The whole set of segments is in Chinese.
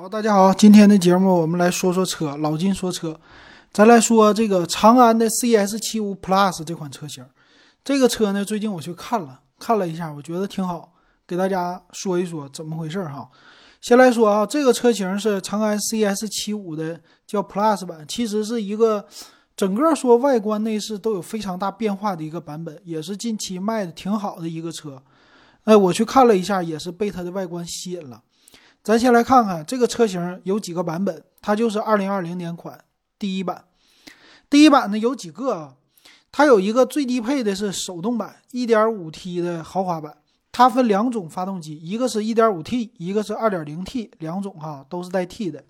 好，大家好，今天的节目我们来说说车，老金说车，咱来说这个长安的 CS 七五 Plus 这款车型。这个车呢，最近我去看了看了一下，我觉得挺好，给大家说一说怎么回事哈。先来说啊，这个车型是长安 CS 七五的叫 Plus 版，其实是一个整个说外观内饰都有非常大变化的一个版本，也是近期卖的挺好的一个车。哎，我去看了一下，也是被它的外观吸引了。咱先来看看这个车型有几个版本，它就是二零二零年款第一版。第一版呢有几个啊？它有一个最低配的是手动版，一点五 T 的豪华版。它分两种发动机，一个是一点五 T，一个是二点零 T，两种哈都是带 T 的。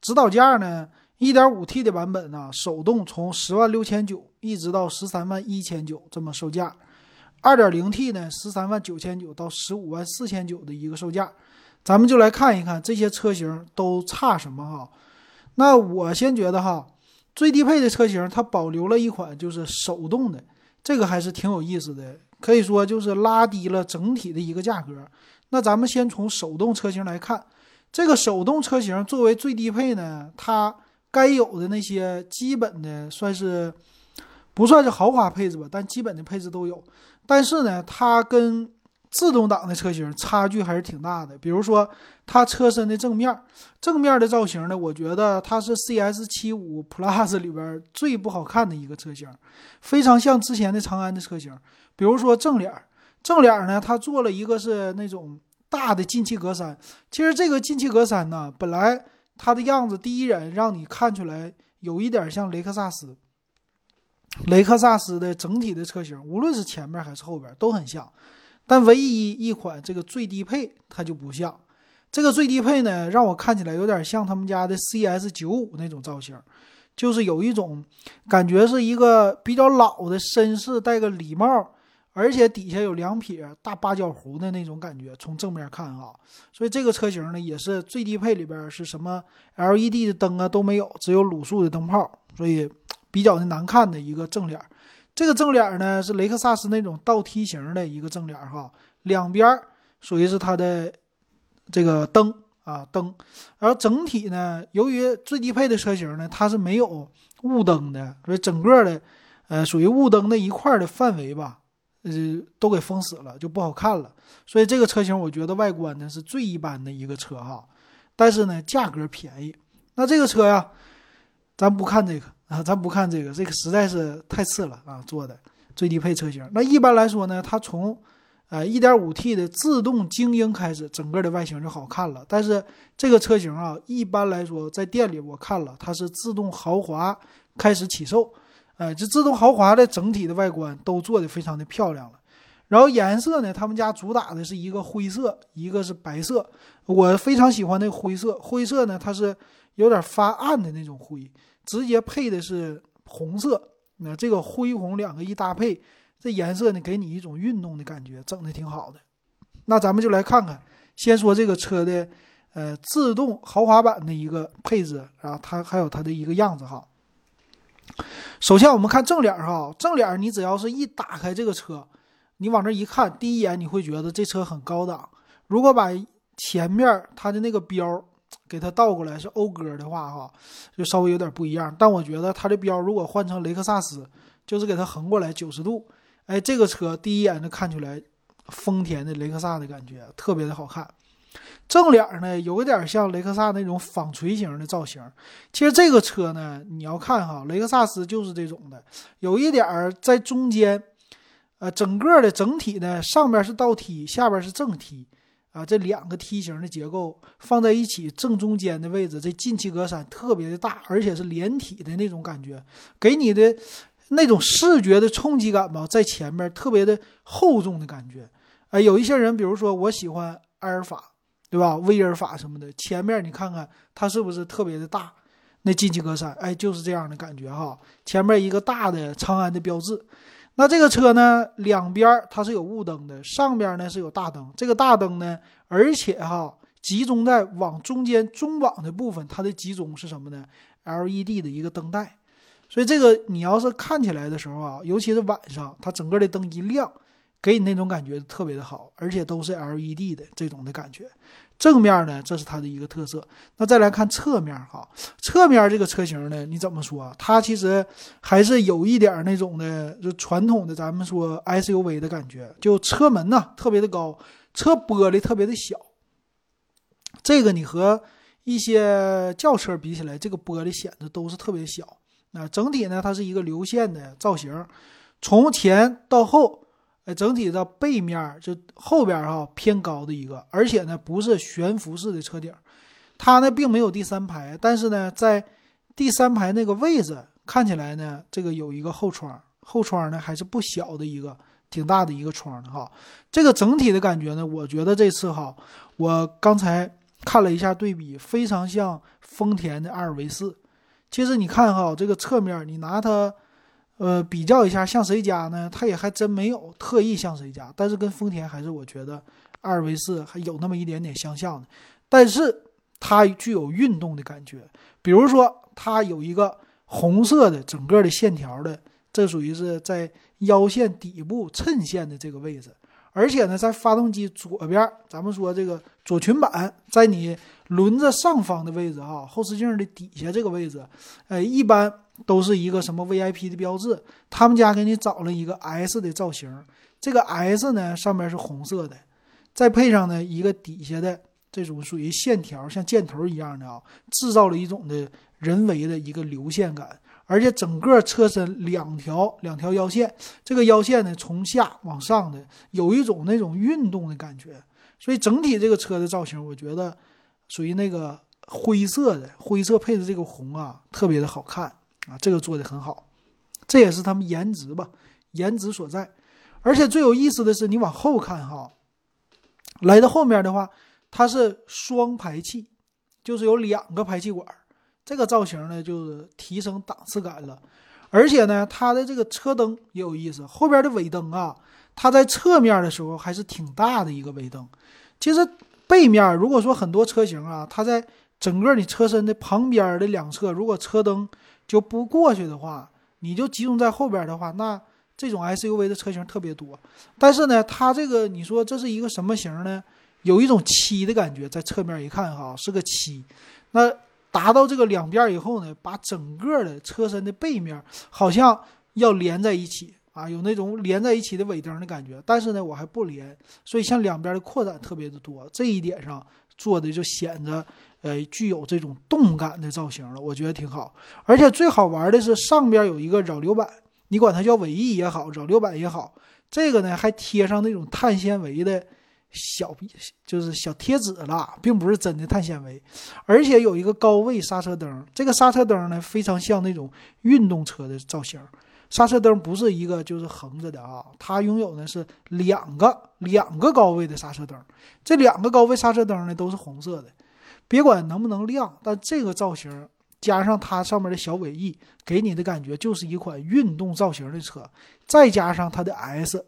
指导价呢，一点五 T 的版本呢，手动从十万六千九一直到十三万一千九这么售价。二点零 T 呢，十三万九千九到十五万四千九的一个售价。咱们就来看一看这些车型都差什么哈。那我先觉得哈，最低配的车型它保留了一款就是手动的，这个还是挺有意思的，可以说就是拉低了整体的一个价格。那咱们先从手动车型来看，这个手动车型作为最低配呢，它该有的那些基本的算是不算是豪华配置吧，但基本的配置都有。但是呢，它跟自动挡的车型差距还是挺大的，比如说它车身的正面，正面的造型呢，我觉得它是 CS 七五 Plus 里边最不好看的一个车型，非常像之前的长安的车型。比如说正脸，正脸呢，它做了一个是那种大的进气格栅。其实这个进气格栅呢，本来它的样子第一眼让你看出来有一点像雷克萨斯，雷克萨斯的整体的车型，无论是前面还是后边都很像。但唯一一款这个最低配它就不像，这个最低配呢，让我看起来有点像他们家的 CS 九五那种造型，就是有一种感觉是一个比较老的绅士，戴个礼帽，而且底下有两撇大八角胡的那种感觉。从正面看啊，所以这个车型呢也是最低配里边是什么 LED 的灯啊都没有，只有卤素的灯泡，所以比较的难看的一个正脸。这个正脸呢是雷克萨斯那种倒梯形的一个正脸哈，两边属于是它的这个灯啊灯，然后整体呢，由于最低配的车型呢，它是没有雾灯的，所以整个的呃属于雾灯那一块的范围吧，呃都给封死了，就不好看了。所以这个车型我觉得外观呢是最一般的一个车哈，但是呢价格便宜。那这个车呀，咱不看这个。啊，咱不看这个，这个实在是太次了啊！做的最低配车型，那一般来说呢，它从呃 1.5T 的自动精英开始，整个的外形就好看了。但是这个车型啊，一般来说在店里我看了，它是自动豪华开始起售，哎，这自动豪华的整体的外观都做的非常的漂亮了。然后颜色呢，他们家主打的是一个灰色，一个是白色，我非常喜欢那个灰色。灰色呢，它是有点发暗的那种灰。直接配的是红色，那这个灰红两个一搭配，这颜色呢给你一种运动的感觉，整的挺好的。那咱们就来看看，先说这个车的呃自动豪华版的一个配置啊，它还有它的一个样子哈。首先我们看正脸哈，正脸你只要是一打开这个车，你往这一看，第一眼你会觉得这车很高档。如果把前面它的那个标。给它倒过来是讴歌的话，哈，就稍微有点不一样。但我觉得它的标如果换成雷克萨斯，就是给它横过来九十度，哎，这个车第一眼就看出来丰田的雷克萨的感觉，特别的好看。正脸呢，有点像雷克萨那种纺锤型的造型。其实这个车呢，你要看哈，雷克萨斯就是这种的，有一点在中间，呃，整个的整体呢，上边是倒梯，下边是正梯。啊，这两个梯形的结构放在一起，正中间的位置，这进气格栅特别的大，而且是连体的那种感觉，给你的那种视觉的冲击感吧，在前面特别的厚重的感觉。哎，有一些人，比如说我喜欢埃尔法，对吧？威尔法什么的，前面你看看它是不是特别的大？那进气格栅，哎，就是这样的感觉哈。前面一个大的长安的标志。那这个车呢，两边它是有雾灯的，上边呢是有大灯。这个大灯呢，而且哈，集中在往中间中网的部分，它的集中是什么呢？LED 的一个灯带。所以这个你要是看起来的时候啊，尤其是晚上，它整个的灯一亮，给你那种感觉特别的好，而且都是 LED 的这种的感觉。正面呢，这是它的一个特色。那再来看侧面哈，侧面这个车型呢，你怎么说？它其实还是有一点那种的，就传统的咱们说 SUV 的感觉，就车门呢特别的高，车玻璃特别的小。这个你和一些轿车比起来，这个玻璃显得都是特别小。那整体呢，它是一个流线的造型，从前到后。哎，整体的背面就后边哈偏高的一个，而且呢不是悬浮式的车顶，它呢并没有第三排，但是呢在第三排那个位置看起来呢，这个有一个后窗，后窗呢还是不小的一个，挺大的一个窗的哈。这个整体的感觉呢，我觉得这次哈，我刚才看了一下对比，非常像丰田的阿尔维斯。其实你看哈，这个侧面你拿它。呃，比较一下像谁家呢？它也还真没有特意像谁家，但是跟丰田还是我觉得阿尔维斯还有那么一点点相像的，但是它具有运动的感觉。比如说，它有一个红色的整个的线条的，这属于是在腰线底部衬线的这个位置，而且呢，在发动机左边，咱们说这个左裙板在你轮子上方的位置哈，后视镜的底下这个位置，呃，一般。都是一个什么 VIP 的标志？他们家给你找了一个 S 的造型，这个 S 呢上面是红色的，再配上呢一个底下的这种属于线条像箭头一样的啊，制造了一种的人为的一个流线感，而且整个车身两条两条腰线，这个腰线呢从下往上的有一种那种运动的感觉，所以整体这个车的造型，我觉得属于那个灰色的，灰色配的这个红啊，特别的好看。啊，这个做的很好，这也是他们颜值吧，颜值所在。而且最有意思的是，你往后看哈，来到后面的话，它是双排气，就是有两个排气管。这个造型呢，就是提升档次感了。而且呢，它的这个车灯也有意思，后边的尾灯啊，它在侧面的时候还是挺大的一个尾灯。其实背面如果说很多车型啊，它在整个你车身的旁边的两侧，如果车灯就不过去的话，你就集中在后边的话，那这种 SUV 的车型特别多。但是呢，它这个你说这是一个什么型呢？有一种七的感觉，在侧面一看哈，是个七。那达到这个两边以后呢，把整个的车身的背面好像要连在一起啊，有那种连在一起的尾灯的感觉。但是呢，我还不连，所以像两边的扩展特别的多，这一点上做的就显得。呃，具有这种动感的造型了，我觉得挺好。而且最好玩的是上边有一个扰流板，你管它叫尾翼也好，扰流板也好，这个呢还贴上那种碳纤维的小，就是小贴纸了，并不是真的碳纤维。而且有一个高位刹车灯，这个刹车灯呢非常像那种运动车的造型。刹车灯不是一个就是横着的啊，它拥有的是两个两个高位的刹车灯，这两个高位刹车灯呢都是红色的。别管能不能亮，但这个造型加上它上面的小尾翼，给你的感觉就是一款运动造型的车。再加上它的 S，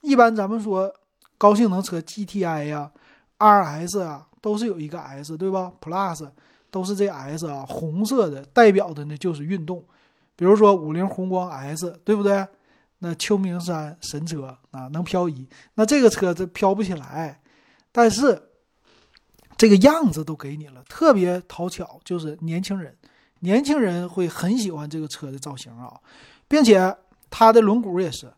一般咱们说高性能车 GTI 呀、RS 啊，都是有一个 S，对吧？Plus 都是这 S 啊，红色的代表的呢就是运动。比如说五菱宏光 S，对不对？那秋名山神车啊，能漂移。那这个车子漂不起来，但是。这个样子都给你了，特别讨巧，就是年轻人，年轻人会很喜欢这个车的造型啊，并且它的轮毂也是，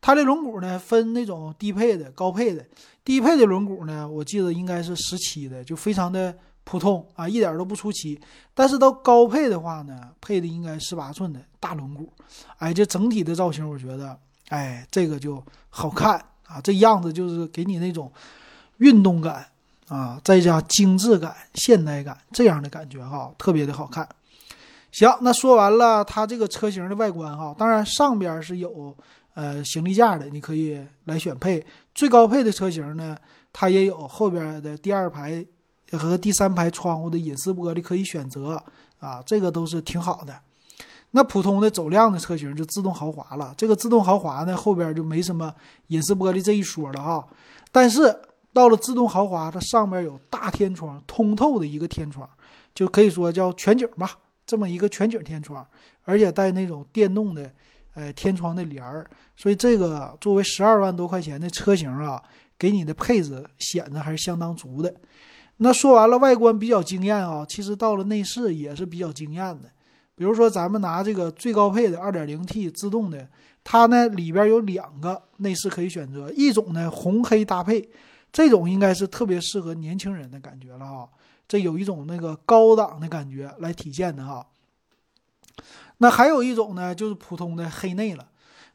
它的轮毂呢分那种低配的、高配的，低配的轮毂呢，我记得应该是十七的，就非常的普通啊，一点都不出奇。但是到高配的话呢，配的应该十八寸的大轮毂，哎，这整体的造型我觉得，哎，这个就好看啊，这样子就是给你那种运动感。啊，再加精致感、现代感这样的感觉哈，特别的好看。行，那说完了它这个车型的外观哈，当然上边是有呃行李架的，你可以来选配。最高配的车型呢，它也有后边的第二排和第三排窗户的隐私玻璃可以选择啊，这个都是挺好的。那普通的走量的车型就自动豪华了，这个自动豪华呢后边就没什么隐私玻璃这一说了哈，但是。到了自动豪华，它上面有大天窗，通透的一个天窗，就可以说叫全景吧，这么一个全景天窗，而且带那种电动的，呃，天窗的帘儿。所以这个作为十二万多块钱的车型啊，给你的配置显得还是相当足的。那说完了外观比较惊艳啊，其实到了内饰也是比较惊艳的。比如说咱们拿这个最高配的 2.0T 自动的，它呢里边有两个内饰可以选择，一种呢红黑搭配，这种应该是特别适合年轻人的感觉了哈。这有一种那个高档的感觉来体现的哈。那还有一种呢，就是普通的黑内了。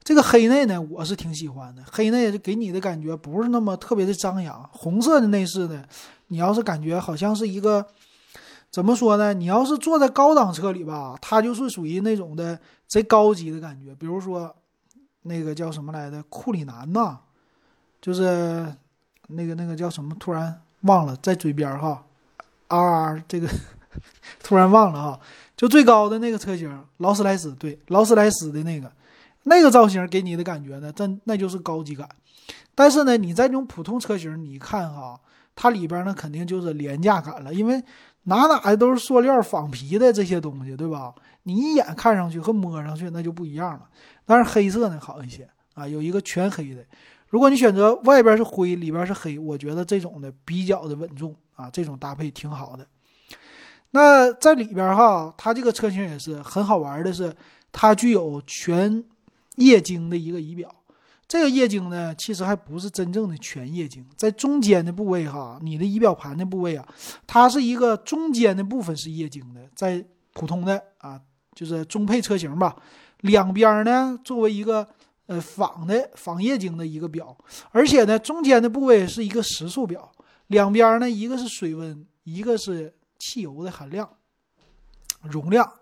这个黑内呢，我是挺喜欢的。黑内给你的感觉不是那么特别的张扬。红色的内饰呢，你要是感觉好像是一个怎么说呢？你要是坐在高档车里吧，它就是属于那种的贼高级的感觉。比如说那个叫什么来的库里南呐，就是那个那个叫什么，突然忘了，在嘴边哈。啊这个突然忘了哈，就最高的那个车型，劳斯莱斯对，劳斯莱斯的那个。那个造型给你的感觉呢，真那就是高级感。但是呢，你在这种普通车型，你看哈，它里边呢肯定就是廉价感了，因为哪哪的都是塑料仿皮的这些东西，对吧？你一眼看上去和摸上去那就不一样了。但是黑色呢好一些啊，有一个全黑的。如果你选择外边是灰，里边是黑，我觉得这种的比较的稳重啊，这种搭配挺好的。那在里边哈，它这个车型也是很好玩的，是它具有全。液晶的一个仪表，这个液晶呢，其实还不是真正的全液晶，在中间的部位哈，你的仪表盘的部位啊，它是一个中间的部分是液晶的，在普通的啊，就是中配车型吧，两边呢作为一个呃仿的仿液晶的一个表，而且呢中间的部位是一个时速表，两边呢一个是水温，一个是汽油的含量容量，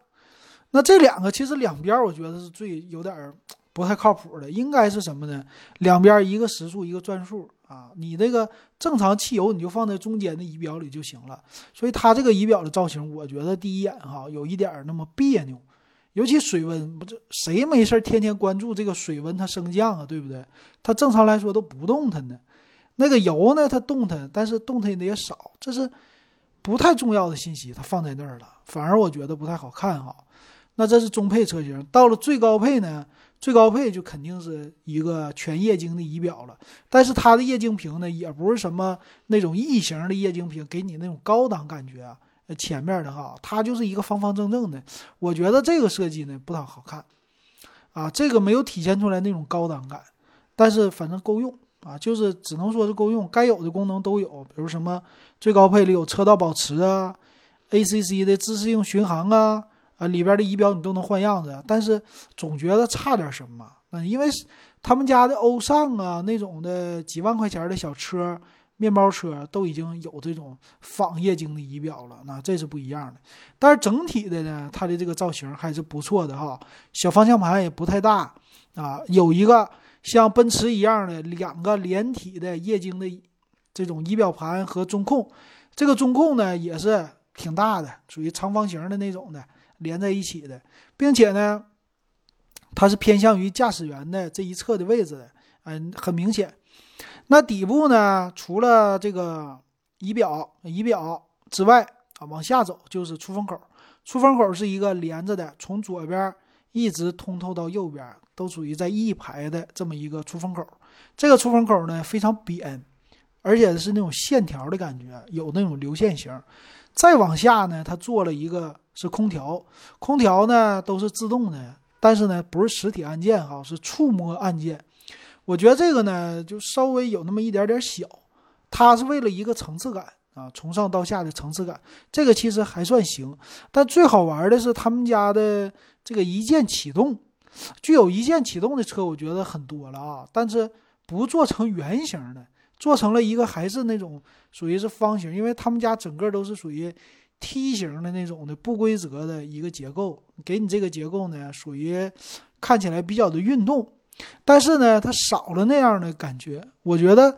那这两个其实两边我觉得是最有点。不太靠谱的，应该是什么呢？两边一个时速，一个转速啊。你这个正常汽油，你就放在中间的仪表里就行了。所以它这个仪表的造型，我觉得第一眼哈有一点那么别扭。尤其水温，不是谁没事天天关注这个水温它升降啊，对不对？它正常来说都不动弹的。那个油呢，它动弹，但是动弹的也少，这是不太重要的信息，它放在那儿了，反而我觉得不太好看哈。那这是中配车型，到了最高配呢？最高配就肯定是一个全液晶的仪表了，但是它的液晶屏呢，也不是什么那种异形的液晶屏，给你那种高档感觉啊。前面的哈，它就是一个方方正正的，我觉得这个设计呢不太好看，啊，这个没有体现出来那种高档感，但是反正够用啊，就是只能说是够用，该有的功能都有，比如什么最高配里有车道保持啊，ACC 的自适应巡航啊。里边的仪表你都能换样子，但是总觉得差点什么。嗯，因为他们家的欧尚啊，那种的几万块钱的小车、面包车都已经有这种仿液晶的仪表了，那这是不一样的。但是整体的呢，它的这个造型还是不错的哈。小方向盘也不太大啊，有一个像奔驰一样的两个连体的液晶的这种仪表盘和中控，这个中控呢也是挺大的，属于长方形的那种的。连在一起的，并且呢，它是偏向于驾驶员的这一侧的位置的，嗯，很明显。那底部呢，除了这个仪表仪表之外啊，往下走就是出风口。出风口是一个连着的，从左边一直通透到右边，都属于在一排的这么一个出风口。这个出风口呢非常扁，而且是那种线条的感觉，有那种流线型。再往下呢，它做了一个。是空调，空调呢都是自动的，但是呢不是实体按键哈，是触摸按键。我觉得这个呢就稍微有那么一点点小，它是为了一个层次感啊，从上到下的层次感，这个其实还算行。但最好玩的是他们家的这个一键启动，具有一键启动的车我觉得很多了啊，但是不做成圆形的，做成了一个还是那种属于是方形，因为他们家整个都是属于。梯形的那种的不规则的一个结构，给你这个结构呢，属于看起来比较的运动，但是呢，它少了那样的感觉。我觉得，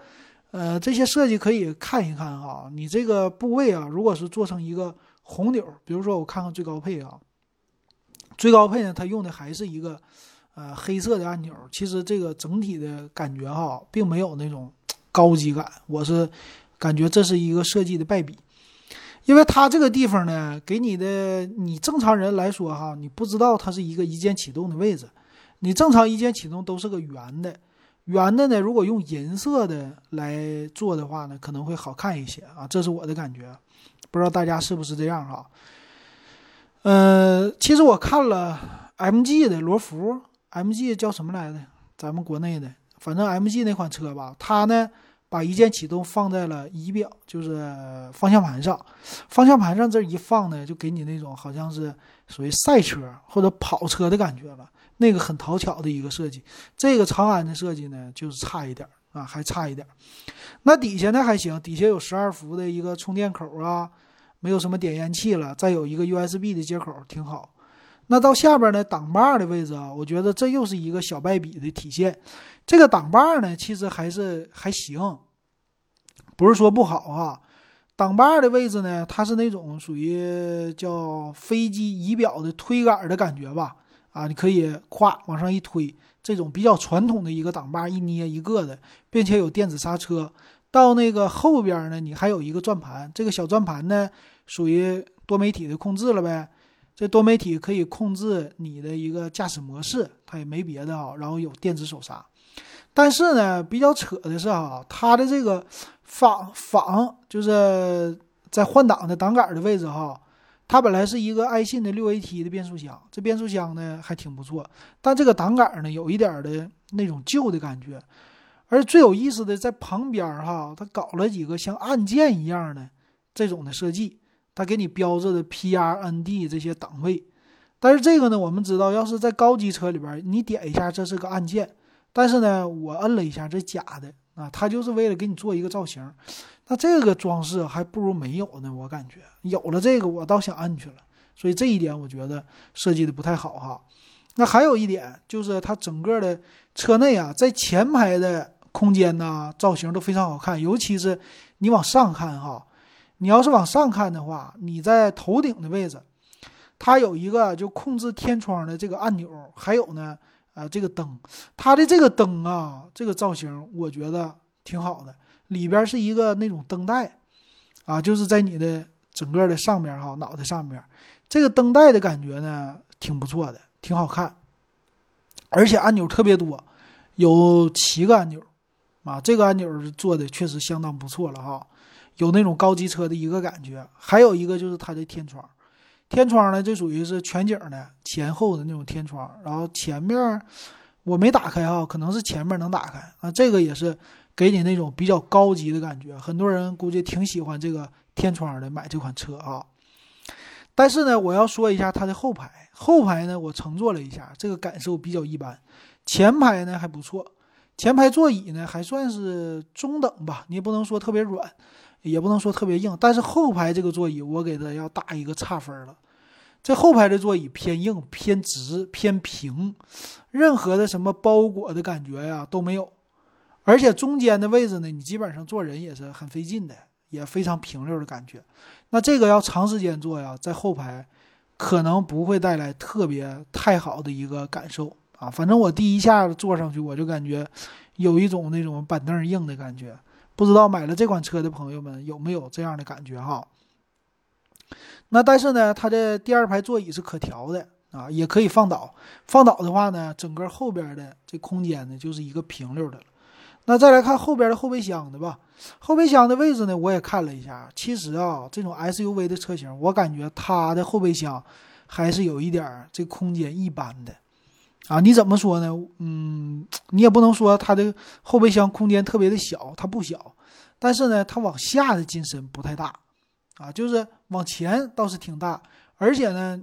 呃，这些设计可以看一看哈。你这个部位啊，如果是做成一个红钮，比如说我看看最高配啊，最高配呢，它用的还是一个呃黑色的按钮。其实这个整体的感觉哈，并没有那种高级感。我是感觉这是一个设计的败笔。因为它这个地方呢，给你的你正常人来说哈，你不知道它是一个一键启动的位置。你正常一键启动都是个圆的，圆的呢，如果用银色的来做的话呢，可能会好看一些啊，这是我的感觉，不知道大家是不是这样哈？呃，其实我看了 MG 的罗孚，MG 叫什么来着？咱们国内的，反正 MG 那款车吧，它呢。把一键启动放在了仪表，就是方向盘上。方向盘上这一放呢，就给你那种好像是属于赛车或者跑车的感觉了。那个很讨巧的一个设计。这个长安的设计呢，就是差一点啊，还差一点。那底下呢还行，底下有十二伏的一个充电口啊，没有什么点烟器了，再有一个 USB 的接口，挺好。那到下边呢，挡把的位置啊，我觉得这又是一个小败笔的体现。这个挡把呢，其实还是还行。不是说不好哈，挡把的位置呢，它是那种属于叫飞机仪表的推杆的感觉吧？啊，你可以咵往上一推，这种比较传统的一个挡把，一捏一个的，并且有电子刹车。到那个后边呢，你还有一个转盘，这个小转盘呢，属于多媒体的控制了呗？这多媒体可以控制你的一个驾驶模式，它也没别的啊。然后有电子手刹，但是呢，比较扯的是哈，它的这个。仿仿就是在换挡的挡杆的位置哈，它本来是一个爱信的六 AT 的变速箱，这变速箱呢还挺不错，但这个挡杆呢有一点的那种旧的感觉，而最有意思的在旁边哈，它搞了几个像按键一样的这种的设计，它给你标志的 PR、ND 这些档位，但是这个呢，我们知道要是在高级车里边，你点一下这是个按键，但是呢，我摁了一下这假的。啊，它就是为了给你做一个造型，那这个装饰还不如没有呢。我感觉有了这个，我倒想按去了。所以这一点我觉得设计的不太好哈。那还有一点就是它整个的车内啊，在前排的空间呢，造型都非常好看。尤其是你往上看哈，你要是往上看的话，你在头顶的位置，它有一个就控制天窗的这个按钮，还有呢。啊，这个灯，它的这个灯啊，这个造型我觉得挺好的。里边是一个那种灯带，啊，就是在你的整个的上面哈，脑袋上面，这个灯带的感觉呢，挺不错的，挺好看。而且按钮特别多，有七个按钮，啊，这个按钮做的确实相当不错了哈，有那种高级车的一个感觉。还有一个就是它的天窗。天窗呢，这属于是全景的前后的那种天窗，然后前面我没打开哈，可能是前面能打开啊。这个也是给你那种比较高级的感觉，很多人估计挺喜欢这个天窗的，买这款车啊。但是呢，我要说一下它的后排，后排呢我乘坐了一下，这个感受比较一般。前排呢还不错，前排座椅呢还算是中等吧，你也不能说特别软。也不能说特别硬，但是后排这个座椅我给它要打一个差分了。这后排的座椅偏硬、偏直、偏平，任何的什么包裹的感觉呀都没有。而且中间的位置呢，你基本上坐人也是很费劲的，也非常平溜的感觉。那这个要长时间坐呀，在后排可能不会带来特别太好的一个感受啊。反正我第一下坐上去，我就感觉有一种那种板凳硬的感觉。不知道买了这款车的朋友们有没有这样的感觉哈？那但是呢，它的第二排座椅是可调的啊，也可以放倒。放倒的话呢，整个后边的这空间呢就是一个平溜的了。那再来看后边的后备箱的吧，后备箱的位置呢，我也看了一下。其实啊，这种 SUV 的车型，我感觉它的后备箱还是有一点这空间一般的。啊，你怎么说呢？嗯，你也不能说它的后备箱空间特别的小，它不小，但是呢，它往下的进深不太大，啊，就是往前倒是挺大，而且呢，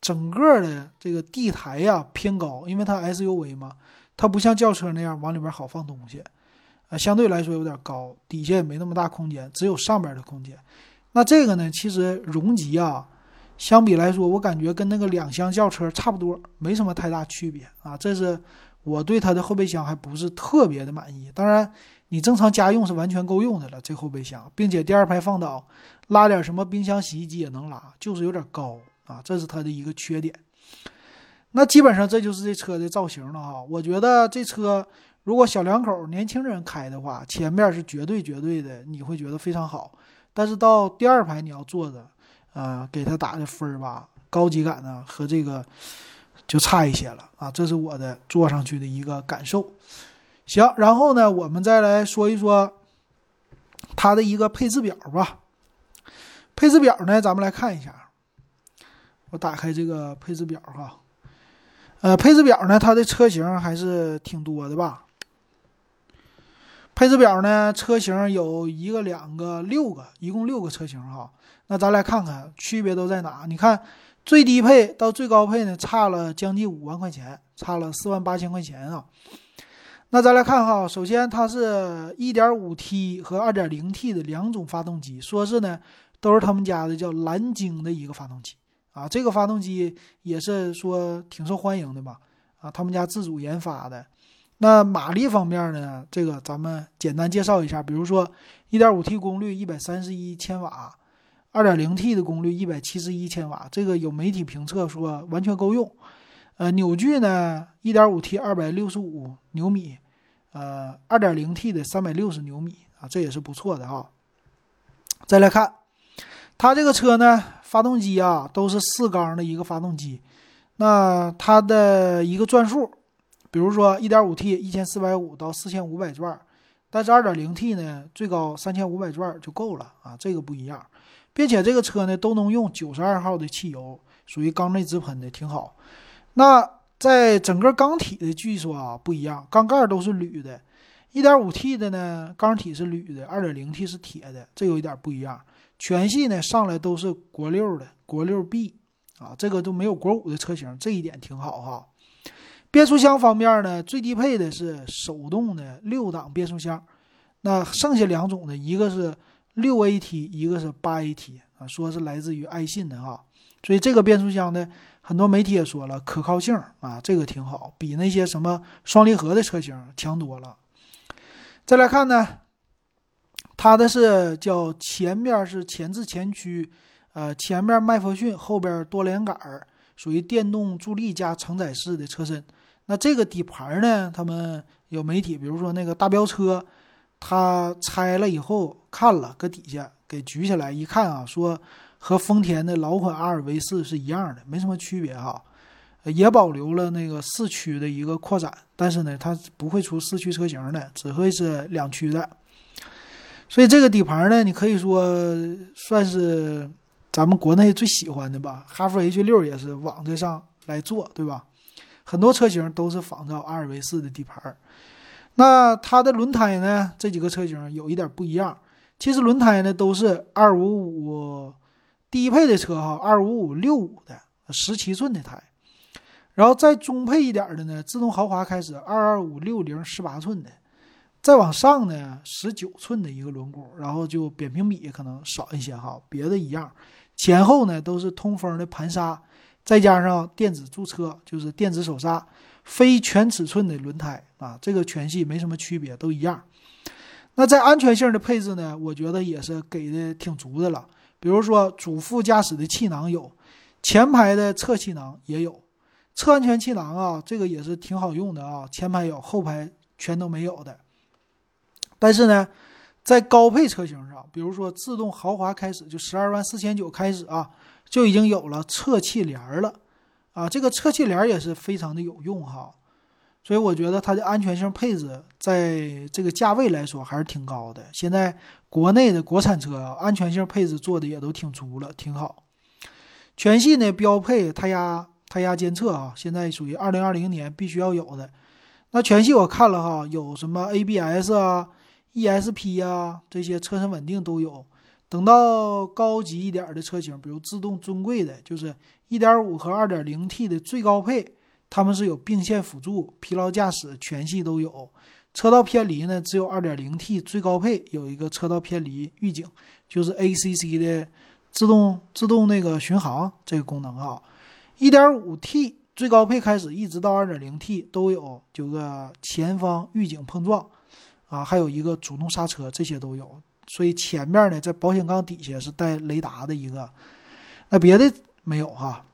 整个的这个地台呀偏高，因为它 SUV 嘛，它不像轿车那样往里边好放东西，啊，相对来说有点高，底下也没那么大空间，只有上边的空间。那这个呢，其实容积啊。相比来说，我感觉跟那个两厢轿车差不多，没什么太大区别啊。这是我对它的后备箱还不是特别的满意。当然，你正常家用是完全够用的了，这后备箱，并且第二排放倒，拉点什么冰箱、洗衣机也能拉，就是有点高啊，这是它的一个缺点。那基本上这就是这车的造型了哈。我觉得这车如果小两口、年轻人开的话，前面是绝对绝对的，你会觉得非常好。但是到第二排你要坐着。啊，给他打的分儿吧，高级感呢和这个就差一些了啊，这是我的坐上去的一个感受。行，然后呢，我们再来说一说它的一个配置表吧。配置表呢，咱们来看一下。我打开这个配置表哈，呃，配置表呢，它的车型还是挺多的吧？配置表呢，车型有一个、两个、六个，一共六个车型哈。那咱来看看区别都在哪？你看最低配到最高配呢，差了将近五万块钱，差了四万八千块钱啊。那咱来看哈，首先它是一点五 T 和二点零 T 的两种发动机，说是呢都是他们家的叫蓝鲸的一个发动机啊。这个发动机也是说挺受欢迎的嘛啊，他们家自主研发的。那马力方面呢，这个咱们简单介绍一下，比如说一点五 T 功率一百三十一千瓦。二点零 T 的功率一百七十一千瓦，这个有媒体评测说完全够用。呃，扭矩呢，一点五 T 二百六十五牛米，呃，二点零 T 的三百六十牛米啊，这也是不错的哈。再来看它这个车呢，发动机啊都是四缸的一个发动机，那它的一个转速，比如说一点五 T 一千四百五到四千五百转，但是二点零 T 呢最高三千五百转就够了啊，这个不一样。并且这个车呢都能用九十二号的汽油，属于缸内直喷的，挺好。那在整个缸体的技术啊不一样，缸盖都是铝的。一点五 T 的呢缸体是铝的，二点零 T 是铁的，这有一点不一样。全系呢上来都是国六的，国六 B 啊，这个都没有国五的车型，这一点挺好哈。变速箱方面呢，最低配的是手动的六档变速箱，那剩下两种呢，一个是。六 AT 一个是八 AT 啊，说是来自于爱信的哈，所以这个变速箱呢，很多媒体也说了可靠性啊，这个挺好，比那些什么双离合的车型强多了。再来看呢，它的是叫前面是前置前驱，呃，前面麦弗逊，后边多连杆儿，属于电动助力加承载式的车身。那这个底盘呢，他们有媒体，比如说那个大飙车。他拆了以后看了，搁底下给举起来一看啊，说和丰田的老款阿尔维斯是一样的，没什么区别哈，也保留了那个四驱的一个扩展，但是呢，它不会出四驱车型的，只会是两驱的。所以这个底盘呢，你可以说算是咱们国内最喜欢的吧。哈弗 H 六也是往这上来做，对吧？很多车型都是仿照阿尔维斯的底盘。那它的轮胎呢？这几个车型有一点不一样。其实轮胎呢都是二五五低配的车哈，二五五六五的十七寸的胎。然后再中配一点的呢，自动豪华开始二二五六零十八寸的，再往上呢十九寸的一个轮毂，然后就扁平比可能少一些哈，别的一样。前后呢都是通风的盘刹，再加上电子驻车，就是电子手刹。非全尺寸的轮胎啊，这个全系没什么区别，都一样。那在安全性的配置呢，我觉得也是给的挺足的了。比如说主副驾驶的气囊有，前排的侧气囊也有，侧安全气囊啊，这个也是挺好用的啊。前排有，后排全都没有的。但是呢，在高配车型上，比如说自动豪华开始就十二万四千九开始啊，就已经有了侧气帘了。啊，这个侧气帘也是非常的有用哈，所以我觉得它的安全性配置在这个价位来说还是挺高的。现在国内的国产车啊，安全性配置做的也都挺足了，挺好。全系呢标配胎压胎压监测啊，现在属于二零二零年必须要有的。那全系我看了哈，有什么 ABS 啊、ESP 啊这些车身稳定都有。等到高级一点的车型，比如自动尊贵的，就是1.5和 2.0T 的最高配，他们是有并线辅助、疲劳驾驶全系都有。车道偏离呢，只有 2.0T 最高配有一个车道偏离预警，就是 ACC 的自动自动那个巡航这个功能啊。1.5T 最高配开始一直到 2.0T 都有九个前方预警碰撞啊，还有一个主动刹车，这些都有。所以前面呢，在保险杠底下是带雷达的一个，那别的没有哈。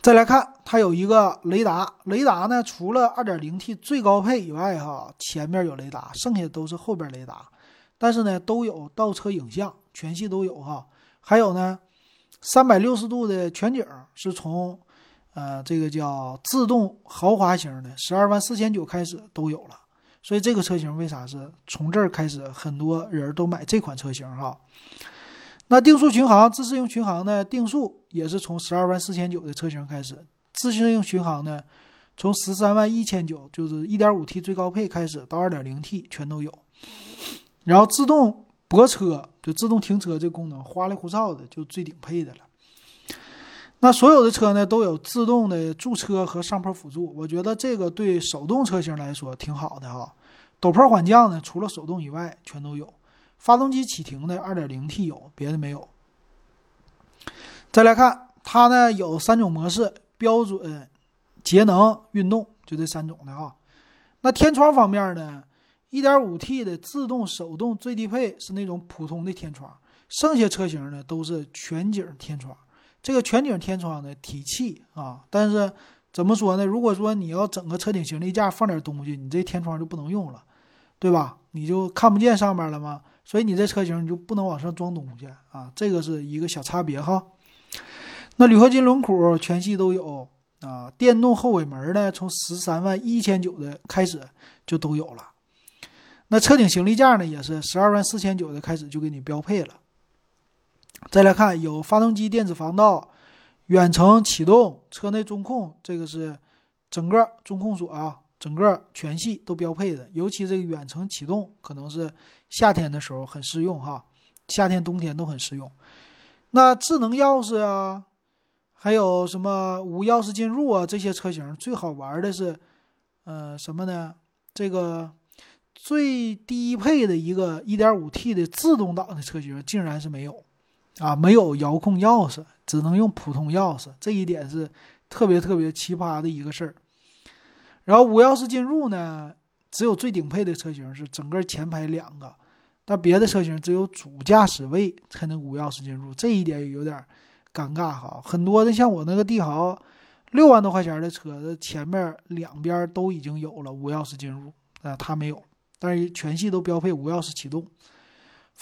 再来看，它有一个雷达，雷达呢，除了 2.0T 最高配以外，哈，前面有雷达，剩下都是后边雷达。但是呢，都有倒车影像，全系都有哈。还有呢，三百六十度的全景是从，呃，这个叫自动豪华型的十二万四千九开始都有了。所以这个车型为啥是从这儿开始很多人都买这款车型哈？那定速巡航、自适应巡航呢？定速也是从十二万四千九的车型开始，自适应巡航呢，从十三万一千九，就是一点五 T 最高配开始到二点零 T 全都有。然后自动泊车就自动停车这功能，花里胡哨的就最顶配的了。那所有的车呢都有自动的驻车和上坡辅助，我觉得这个对手动车型来说挺好的哈。陡坡缓降呢，除了手动以外全都有。发动机启停的 2.0T 有，别的没有。再来看它呢有三种模式：标准、节能、运动，就这三种的哈。那天窗方面呢，1.5T 的自动手动最低配是那种普通的天窗，剩下车型呢都是全景天窗。这个全景天窗的提气啊，但是怎么说呢？如果说你要整个车顶行李架放点东西，你这天窗就不能用了，对吧？你就看不见上面了吗？所以你这车型你就不能往上装东西啊，这个是一个小差别哈。那铝合金轮毂全系都有啊，电动后尾门呢，从十三万一千九的开始就都有了。那车顶行李架呢，也是十二万四千九的开始就给你标配了。再来看，有发动机电子防盗、远程启动、车内中控，这个是整个中控锁啊，整个全系都标配的。尤其这个远程启动，可能是夏天的时候很适用哈，夏天冬天都很适用。那智能钥匙啊，还有什么无钥匙进入啊，这些车型最好玩的是，呃，什么呢？这个最低配的一个 1.5T 的自动挡的车型，竟然是没有。啊，没有遥控钥匙，只能用普通钥匙，这一点是特别特别奇葩的一个事儿。然后无钥匙进入呢，只有最顶配的车型是整个前排两个，但别的车型只有主驾驶位才能无钥匙进入，这一点有点尴尬哈。很多的像我那个帝豪，六万多块钱的车子，前面两边都已经有了无钥匙进入，啊，它没有，但是全系都标配无钥匙启动。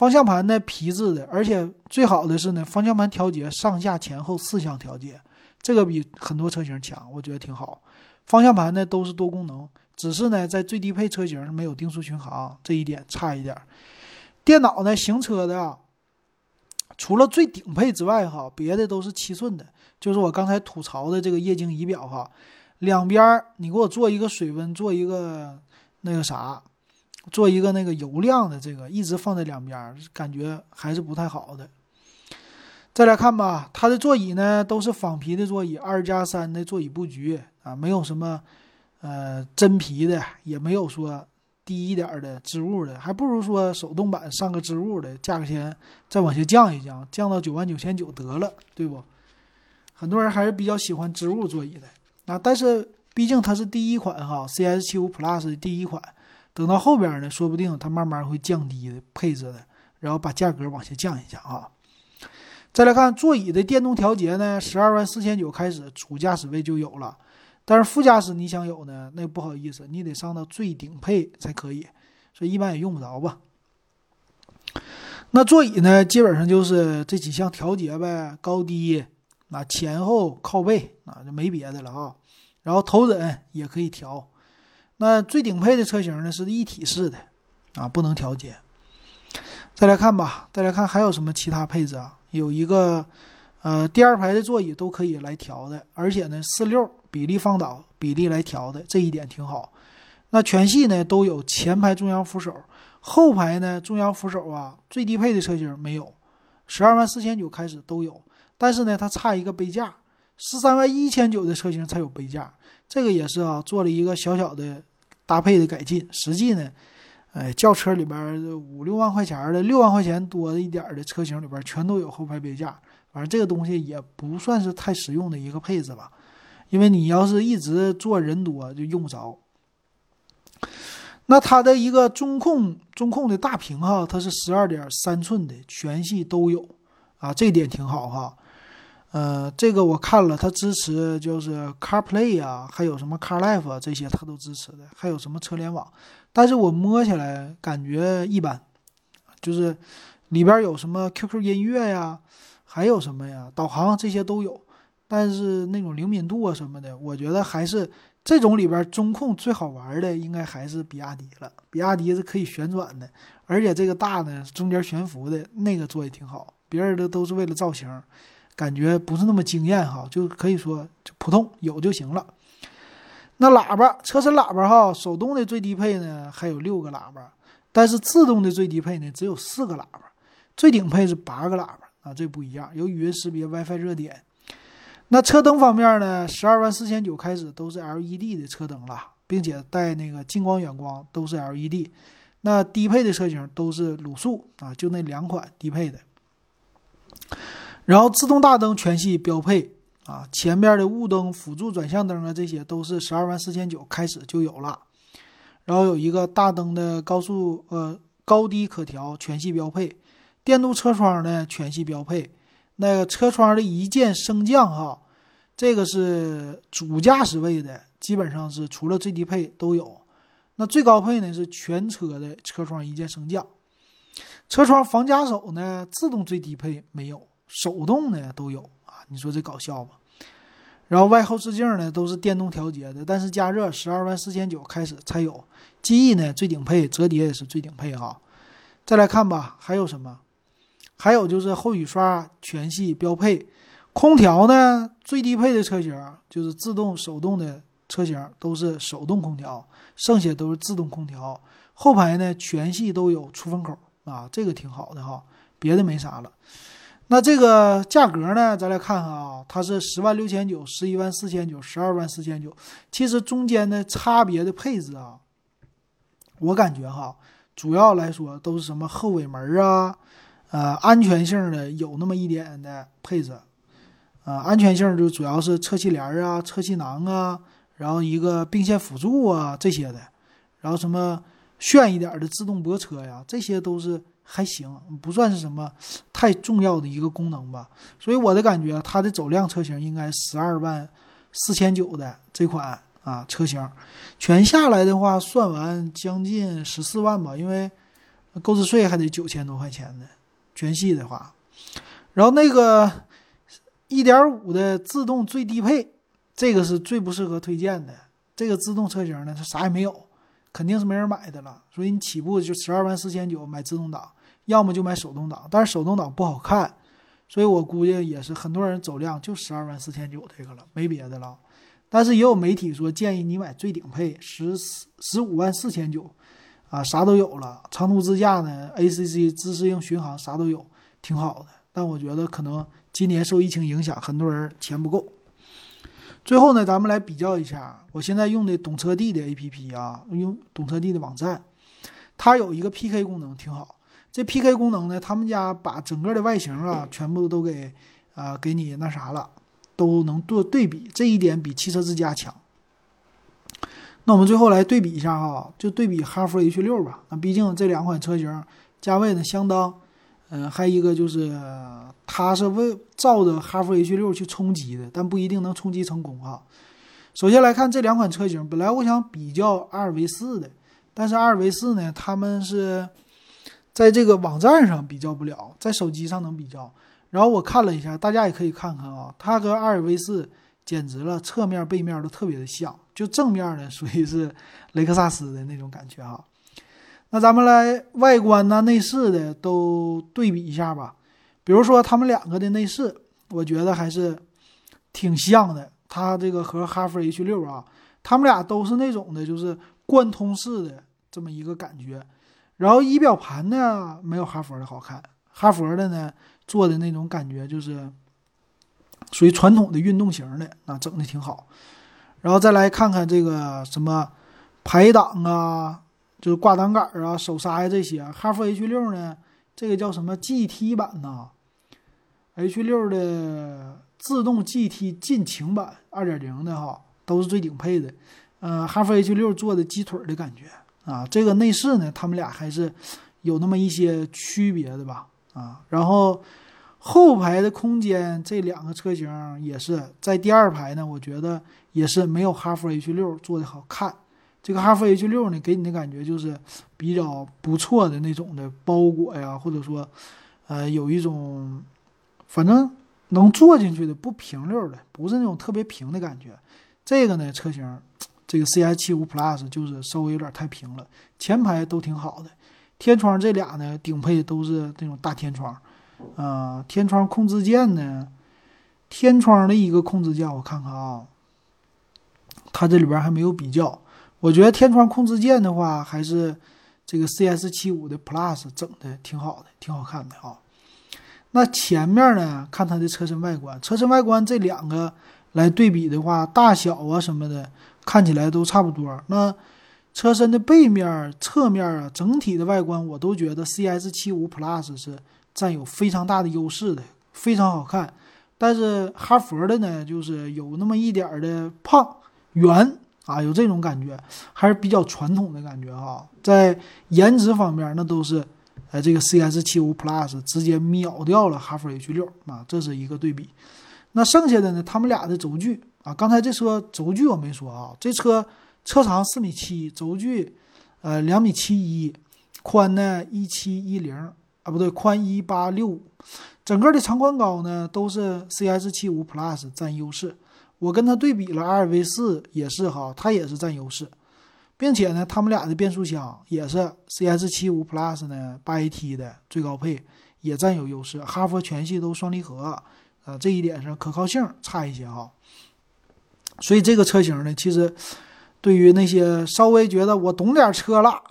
方向盘呢，皮质的，而且最好的是呢，方向盘调节上下前后四项调节，这个比很多车型强，我觉得挺好。方向盘呢都是多功能，只是呢在最低配车型没有定速巡航，这一点差一点。电脑呢，行车的，除了最顶配之外哈，别的都是七寸的，就是我刚才吐槽的这个液晶仪表哈，两边你给我做一个水温，做一个那个啥。做一个那个油量的这个一直放在两边，感觉还是不太好的。再来看吧，它的座椅呢都是仿皮的座椅，二加三的座椅布局啊，没有什么呃真皮的，也没有说低一点的织物的，还不如说手动版上个织物的，价钱再往下降一降，降到九万九千九得了，对不？很多人还是比较喜欢织物座椅的啊，但是毕竟它是第一款哈，CS 七五 Plus 的第一款。等到后边呢，说不定它慢慢会降低的配置的，然后把价格往下降一下啊。再来看座椅的电动调节呢，十二万四千九开始，主驾驶位就有了，但是副驾驶你想有呢，那不好意思，你得上到最顶配才可以，所以一般也用不着吧。那座椅呢，基本上就是这几项调节呗，高低啊，前后靠背啊，就没别的了啊。然后头枕也可以调。那最顶配的车型呢是一体式的，啊，不能调节。再来看吧，再来看还有什么其他配置啊？有一个，呃，第二排的座椅都可以来调的，而且呢四六比例放倒比例来调的，这一点挺好。那全系呢都有前排中央扶手，后排呢中央扶手啊，最低配的车型没有，十二万四千九开始都有，但是呢它差一个杯架，十三万一千九的车型才有杯架，这个也是啊，做了一个小小的。搭配的改进，实际呢，哎，轿车里边五六万块钱的，六万块钱多一点的车型里边全都有后排杯架，反正这个东西也不算是太实用的一个配置吧，因为你要是一直坐人多就用不着。那它的一个中控中控的大屏哈，它是十二点三寸的，全系都有啊，这点挺好哈。呃，这个我看了，它支持就是 CarPlay 啊，还有什么 CarLife 啊这些，它都支持的。还有什么车联网，但是我摸起来感觉一般，就是里边有什么 QQ 音乐呀，还有什么呀，导航这些都有，但是那种灵敏度啊什么的，我觉得还是这种里边中控最好玩的应该还是比亚迪了。比亚迪是可以旋转的，而且这个大呢中间悬浮的那个做的挺好。别人的都是为了造型，感觉不是那么惊艳哈，就可以说就普通有就行了。那喇叭，车身喇叭哈，手动的最低配呢还有六个喇叭，但是自动的最低配呢只有四个喇叭，最顶配是八个喇叭啊，这不一样，有语音识别、WiFi 热点。那车灯方面呢，十二万四千九开始都是 LED 的车灯了，并且带那个近光、远光都是 LED。那低配的车型都是卤素啊，就那两款低配的。然后自动大灯全系标配啊，前面的雾灯、辅助转向灯啊，这些都是十二万四千九开始就有了。然后有一个大灯的高速呃高低可调，全系标配。电动车窗呢，全系标配。那个车窗的一键升降哈，这个是主驾驶位的，基本上是除了最低配都有。那最高配呢是全车的车窗一键升降。车窗防夹手呢，自动最低配没有，手动的都有啊。你说这搞笑吧？然后外后视镜呢都是电动调节的，但是加热十二万四千九开始才有。记忆呢最顶配，折叠也是最顶配哈。再来看吧，还有什么？还有就是后雨刷全系标配，空调呢最低配的车型就是自动手动的车型都是手动空调，剩下都是自动空调。后排呢全系都有出风口啊，这个挺好的哈，别的没啥了。那这个价格呢，咱来看看啊，它是十万六千九、十一万四千九、十二万四千九，其实中间的差别的配置啊，我感觉哈，主要来说都是什么后尾门啊。呃，安全性的有那么一点的配置，呃，安全性就主要是侧气帘啊、侧气囊啊，然后一个并线辅助啊这些的，然后什么炫一点的自动泊车呀，这些都是还行，不算是什么太重要的一个功能吧。所以我的感觉，它的走量车型应该十二万四千九的这款啊车型，全下来的话算完将近十四万吧，因为购置税还得九千多块钱呢。全系的话，然后那个一点五的自动最低配，这个是最不适合推荐的。这个自动车型呢，它啥也没有，肯定是没人买的了。所以你起步就十二万四千九买自动挡，要么就买手动挡。但是手动挡不好看，所以我估计也是很多人走量就十二万四千九这个了，没别的了。但是也有媒体说建议你买最顶配十十五万四千九。啊，啥都有了，长途自驾呢，ACC 自适应巡航啥都有，挺好的。但我觉得可能今年受疫情影响，很多人钱不够。最后呢，咱们来比较一下，我现在用的懂车帝的 APP 啊，用懂车帝的网站，它有一个 PK 功能，挺好。这 PK 功能呢，他们家把整个的外形啊，全部都给啊给你那啥了，都能做对比，这一点比汽车之家强。那我们最后来对比一下哈，就对比哈弗 H 六吧。那毕竟这两款车型价位呢相当，嗯，还一个就是它是为照着哈弗 H 六去冲击的，但不一定能冲击成功哈。首先来看这两款车型，本来我想比较阿尔维斯的，但是阿尔维斯呢，他们是在这个网站上比较不了，在手机上能比较。然后我看了一下，大家也可以看看啊，它跟阿尔维斯。简直了，侧面背面都特别的像，就正面呢属于是雷克萨斯的那种感觉哈。那咱们来外观呢、内饰的都对比一下吧。比如说他们两个的内饰，我觉得还是挺像的。它这个和哈弗 H 六啊，他们俩都是那种的，就是贯通式的这么一个感觉。然后仪表盘呢，没有哈佛的好看，哈佛的呢做的那种感觉就是。属于传统的运动型的，那整的挺好。然后再来看看这个什么排档啊，就是挂挡杆啊、手刹呀这些。哈弗 H 六呢，这个叫什么 GT 版呢？H 六的自动 GT 进擎版二点零的哈，都是最顶配的。嗯，哈弗 H 六做的鸡腿的感觉啊。这个内饰呢，他们俩还是有那么一些区别的吧？啊，然后。后排的空间，这两个车型也是在第二排呢。我觉得也是没有哈弗 H 六做的好看。这个哈弗 H 六呢，给你的感觉就是比较不错的那种的包裹呀，或者说，呃，有一种反正能坐进去的不平溜的，不是那种特别平的感觉。这个呢，车型这个 CS 七五 Plus 就是稍微有点太平了，前排都挺好的。天窗这俩呢，顶配都是那种大天窗，啊，天窗控制键呢，天窗的一个控制键我看看啊，它这里边还没有比较。我觉得天窗控制键的话，还是这个 CS 七五的 Plus 整的挺好的，挺好看的啊。那前面呢，看它的车身外观，车身外观这两个来对比的话，大小啊什么的。看起来都差不多。那车身的背面、侧面啊，整体的外观我都觉得 CS 七五 Plus 是占有非常大的优势的，非常好看。但是哈佛的呢，就是有那么一点的胖圆啊，有这种感觉，还是比较传统的感觉哈。在颜值方面，那都是哎这个 CS 七五 Plus 直接秒掉了哈佛 H 六啊，这是一个对比。那剩下的呢，他们俩的轴距。啊，刚才这车轴距我没说啊，这车车长四米七，轴距呃两米七一，宽呢一七一零啊，不对，宽一八六五，整个的长宽高呢都是 CS 七五 Plus 占优势。我跟它对比了 RV 四也是哈，它也是占优势，并且呢，他们俩的变速箱也是 CS 七五 Plus 呢八 AT 的最高配也占有优势。哈弗全系都双离合，啊，这一点上可靠性差一些哈。所以这个车型呢，其实对于那些稍微觉得我懂点车了，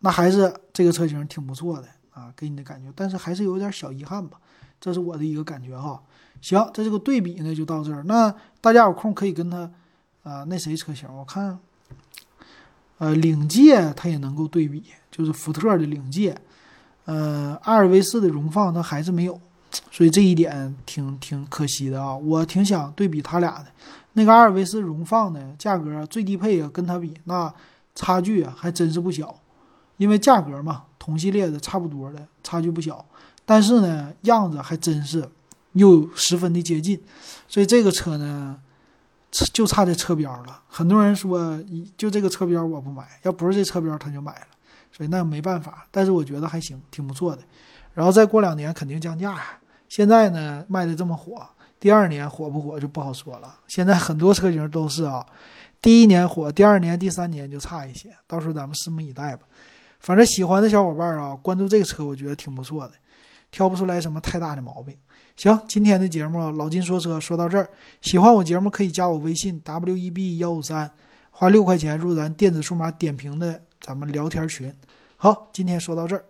那还是这个车型挺不错的啊，给你的感觉。但是还是有点小遗憾吧，这是我的一个感觉哈。行，在这个对比呢就到这儿。那大家有空可以跟他啊，那谁车型？我看，呃，领界它也能够对比，就是福特的领界，呃，阿尔维斯的荣放它还是没有，所以这一点挺挺可惜的啊。我挺想对比它俩的。那个阿尔维斯荣放呢，价格最低配啊，跟它比那差距啊还真是不小，因为价格嘛，同系列的差不多的差距不小，但是呢样子还真是又十分的接近，所以这个车呢就差这车标了。很多人说就这个车标我不买，要不是这车标他就买了，所以那没办法。但是我觉得还行，挺不错的。然后再过两年肯定降价呀，现在呢卖的这么火。第二年火不火就不好说了。现在很多车型都是啊，第一年火，第二年、第三年就差一些。到时候咱们拭目以待吧。反正喜欢的小伙伴啊，关注这个车，我觉得挺不错的，挑不出来什么太大的毛病。行，今天的节目老金说车说到这儿。喜欢我节目可以加我微信 w e b 幺五三，花六块钱入咱电子数码点评的咱们聊天群。好，今天说到这儿。